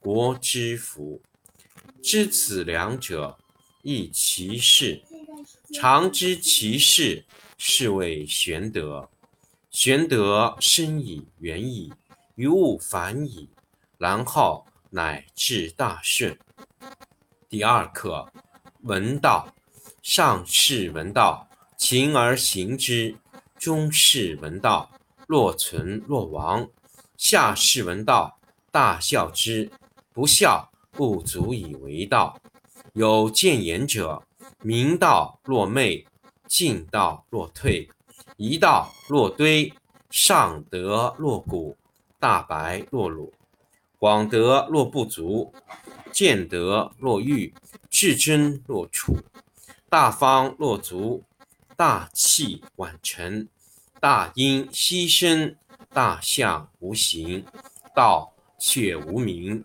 国之福，知此两者，亦其事。常知其事，是谓玄德。玄德深矣，远矣，于物反矣，然后乃至大顺。第二课，闻道。上士闻道，勤而行之；中士闻道，若存若亡；下士闻道，大笑之。不孝，不足以为道。有见言者，明道若昧，进道若退，一道若堆，上德若谷，大白若鲁，广德若不足，见德若愚，至真若处，大方若足，大器晚成，大音希声，大象无形，道却无名。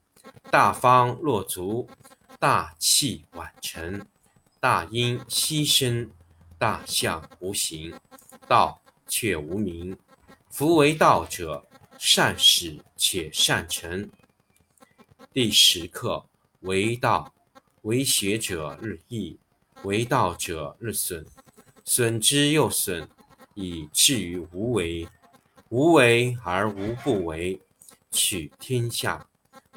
大方若足，大器晚成，大音希声，大象无形，道却无名。夫为道者，善始且善成。第十课为道，为学者日益，为道者日损，损之又损，以至于无为。无为而无不为，取天下。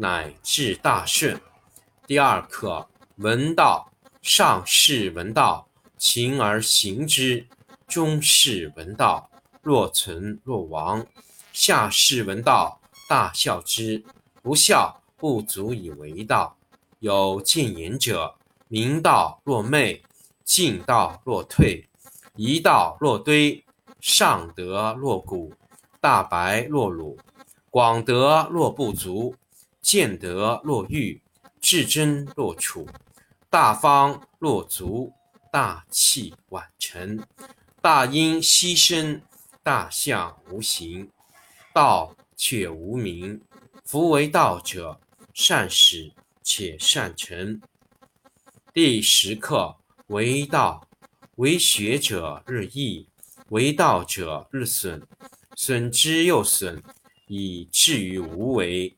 乃至大顺。第二课，闻道，上士闻道，勤而行之；中士闻道，若存若亡；下士闻道，大笑之。不孝，不足以为道。有见言者，明道若昧，进道若退，一道若堆，上德若谷，大白若鲁，广德若不足，见德若愚，至真若处，大方若足，大器晚成，大音希声，大象无形，道却无名。夫为道者，善始且善成。第十课。为道，为学者日益，为道者日损，损之又损，以至于无为。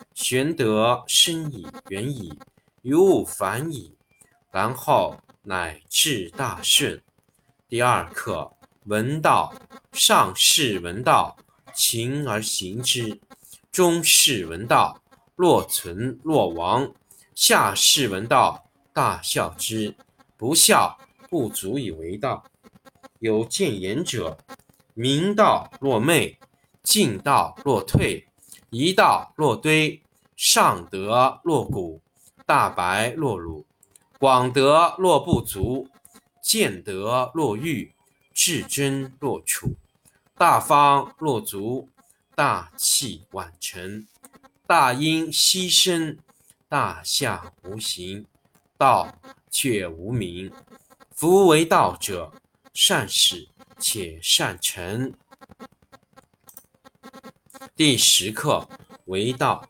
玄德深矣，远矣，于物反矣，然后乃至大顺。第二课，闻道，上士闻道，勤而行之；中士闻道，若存若亡；下士闻道，大笑之。不笑。不足以为道。有见言者，明道若昧，进道若退，一道若堆，上德若谷，大白若鲁，广德若不足，见德若愚，至真若处，大方若足，大器晚成，大音希声，大象无形，道却无名。夫为道者，善始且善成。第十课：为道，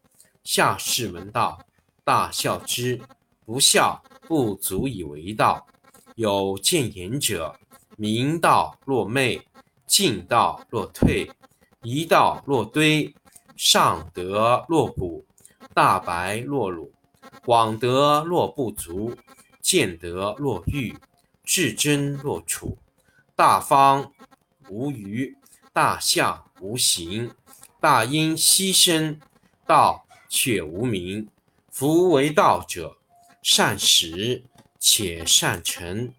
下士闻道，大笑之。不孝，不足以为道。有见言者，明道若昧，进道若退，一道若堆，上德若谷，大白若鲁，广德若不足，见德若愚，至真若处，大方无余，大象无形，大音希声，道却无名。夫为道者，善始且善成。